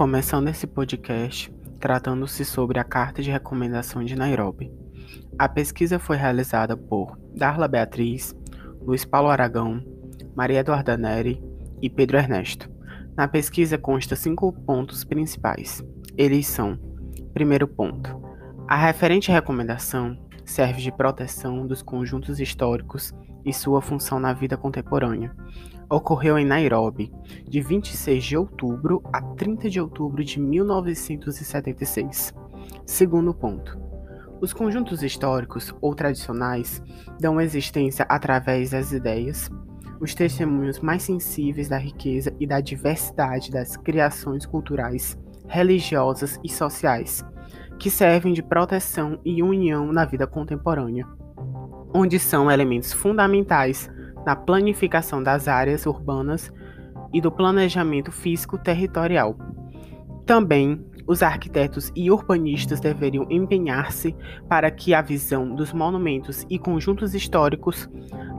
começando esse podcast tratando-se sobre a Carta de Recomendação de Nairobi. A pesquisa foi realizada por Darla Beatriz, Luiz Paulo Aragão, Maria Eduarda Neri e Pedro Ernesto. Na pesquisa consta cinco pontos principais. Eles são: primeiro ponto, a referente recomendação serve de proteção dos conjuntos históricos e sua função na vida contemporânea. Ocorreu em Nairobi, de 26 de outubro a 30 de outubro de 1976. Segundo ponto. Os conjuntos históricos ou tradicionais dão existência através das ideias, os testemunhos mais sensíveis da riqueza e da diversidade das criações culturais, religiosas e sociais, que servem de proteção e união na vida contemporânea onde são elementos fundamentais na planificação das áreas urbanas e do planejamento físico-territorial. Também, os arquitetos e urbanistas deveriam empenhar-se para que a visão dos monumentos e conjuntos históricos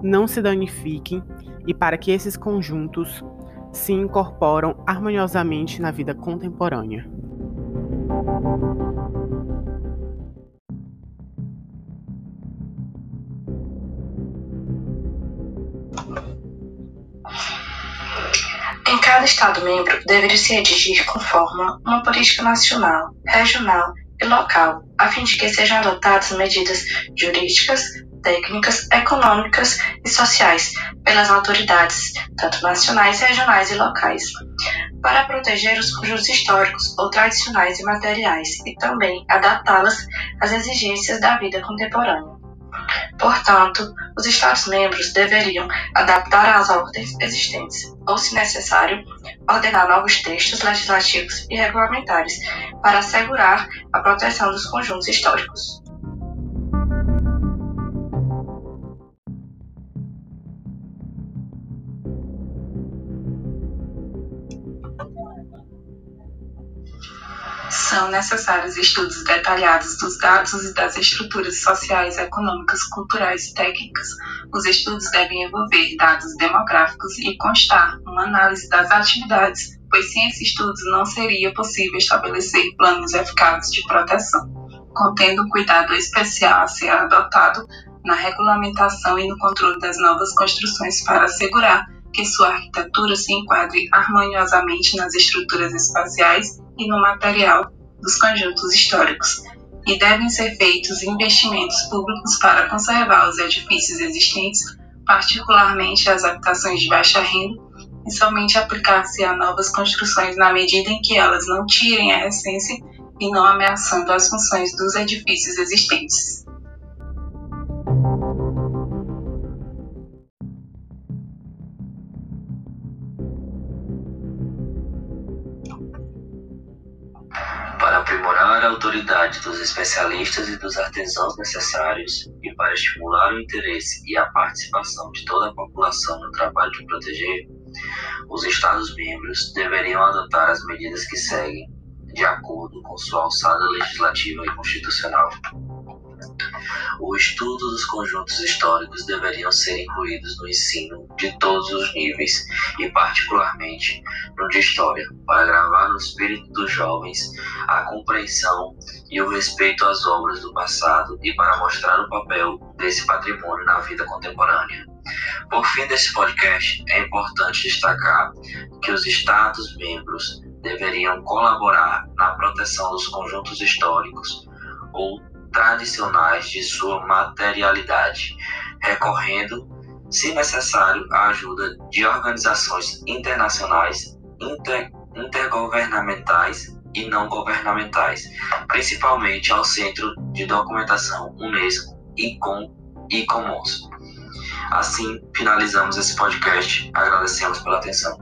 não se danifiquem e para que esses conjuntos se incorporam harmoniosamente na vida contemporânea. Cada Estado-membro deveria se redigir com forma uma política nacional, regional e local, a fim de que sejam adotadas medidas jurídicas, técnicas, econômicas e sociais pelas autoridades, tanto nacionais, regionais e locais, para proteger os conjuntos históricos ou tradicionais e materiais e também adaptá-las às exigências da vida contemporânea. Portanto, os Estados-membros deveriam adaptar as ordens existentes, ou, se necessário, ordenar novos textos legislativos e regulamentares para assegurar a proteção dos conjuntos históricos. São necessários estudos detalhados dos dados e das estruturas sociais, econômicas, culturais e técnicas. Os estudos devem envolver dados demográficos e constar uma análise das atividades, pois sem esses estudos não seria possível estabelecer planos eficazes de proteção, contendo cuidado especial a ser adotado na regulamentação e no controle das novas construções para assegurar que sua arquitetura se enquadre harmoniosamente nas estruturas espaciais e no material dos conjuntos históricos, e devem ser feitos investimentos públicos para conservar os edifícios existentes, particularmente as habitações de baixa renda, e somente aplicar-se a novas construções na medida em que elas não tirem a essência e não ameaçando as funções dos edifícios existentes. Aprimorar a autoridade dos especialistas e dos artesãos necessários e para estimular o interesse e a participação de toda a população no trabalho de proteger, os Estados-membros deveriam adotar as medidas que seguem, de acordo com sua alçada legislativa e constitucional. O estudo dos conjuntos históricos deveriam ser incluídos no ensino de todos os níveis e, particularmente, no de História, para gravar no espírito dos jovens a compreensão e o respeito às obras do passado e para mostrar o papel desse patrimônio na vida contemporânea. Por fim desse podcast, é importante destacar que os Estados-membros deveriam colaborar na proteção dos conjuntos históricos ou tradicionais de sua materialidade, recorrendo, se necessário, à ajuda de organizações internacionais, inter, intergovernamentais e não governamentais, principalmente ao Centro de Documentação Unesco e com e Commons. Assim, finalizamos esse podcast. Agradecemos pela atenção.